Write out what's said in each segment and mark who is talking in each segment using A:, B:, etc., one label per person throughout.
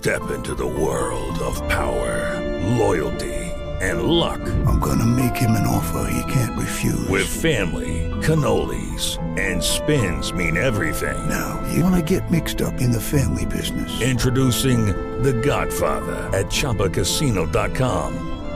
A: Step into the world of power, loyalty, and luck.
B: I'm gonna make him an offer he can't refuse.
A: With family, cannolis, and spins mean everything.
B: Now, you wanna get mixed up in the family business.
A: Introducing The Godfather at ChumbaCasino.com.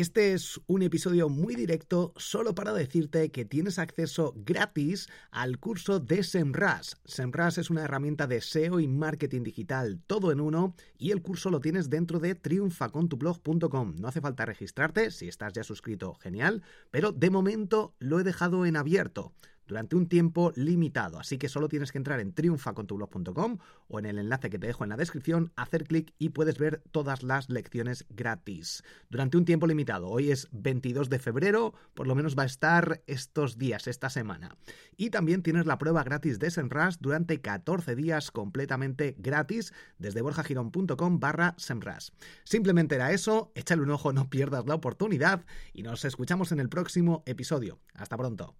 C: Este es un episodio muy directo solo para decirte que tienes acceso gratis al curso de SEMRAS. SEMRAS es una herramienta de SEO y marketing digital todo en uno y el curso lo tienes dentro de triunfacontublog.com. No hace falta registrarte, si estás ya suscrito, genial, pero de momento lo he dejado en abierto durante un tiempo limitado. Así que solo tienes que entrar en triunfacontublog.com o en el enlace que te dejo en la descripción, hacer clic y puedes ver todas las lecciones gratis. Durante un tiempo limitado. Hoy es 22 de febrero, por lo menos va a estar estos días, esta semana. Y también tienes la prueba gratis de Semrush durante 14 días completamente gratis desde borjagirón.com barra Semrush. Simplemente era eso, échale un ojo, no pierdas la oportunidad y nos escuchamos en el próximo episodio. Hasta pronto.